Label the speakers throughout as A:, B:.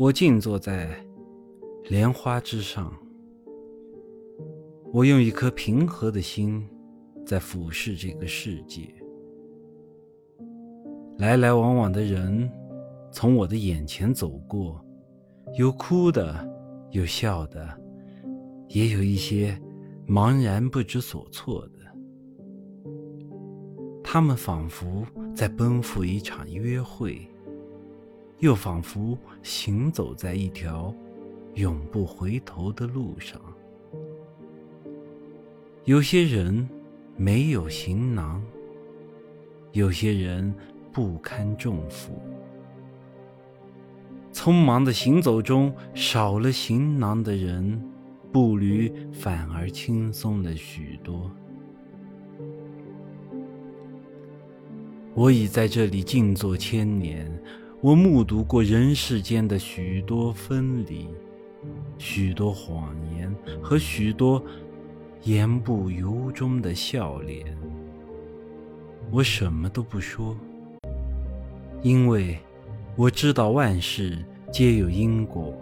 A: 我静坐在莲花之上，我用一颗平和的心在俯视这个世界。来来往往的人从我的眼前走过，有哭的，有笑的，也有一些茫然不知所措的。他们仿佛在奔赴一场约会。又仿佛行走在一条永不回头的路上。有些人没有行囊，有些人不堪重负。匆忙的行走中，少了行囊的人，步履反而轻松了许多。我已在这里静坐千年。我目睹过人世间的许多分离，许多谎言和许多言不由衷的笑脸。我什么都不说，因为我知道万事皆有因果。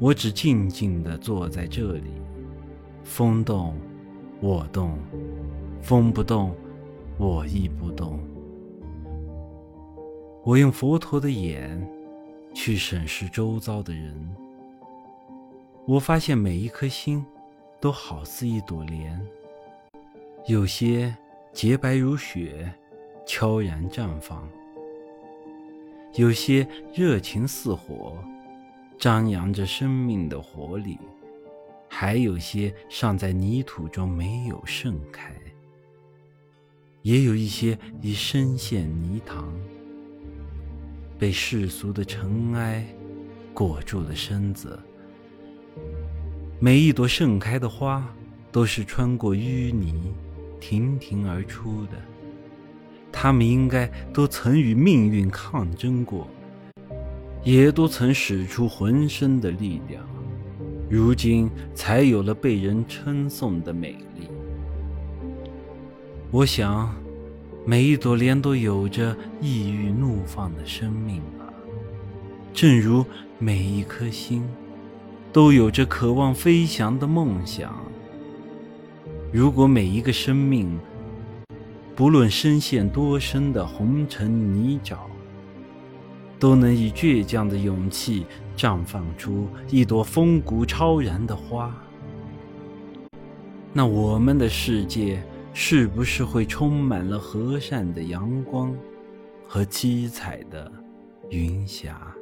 A: 我只静静地坐在这里，风动，我动；风不动，我亦不动。我用佛陀的眼去审视周遭的人，我发现每一颗心都好似一朵莲，有些洁白如雪，悄然绽放；有些热情似火，张扬着生命的活力；还有些尚在泥土中没有盛开，也有一些已深陷泥塘。被世俗的尘埃裹住了身子。每一朵盛开的花，都是穿过淤泥，亭亭而出的。它们应该都曾与命运抗争过，也都曾使出浑身的力量，如今才有了被人称颂的美丽。我想。每一朵莲都有着抑郁怒放的生命吧，正如每一颗心都有着渴望飞翔的梦想。如果每一个生命，不论深陷多深的红尘泥沼，都能以倔强的勇气绽放出一朵风骨超然的花，那我们的世界。是不是会充满了和善的阳光和七彩的云霞？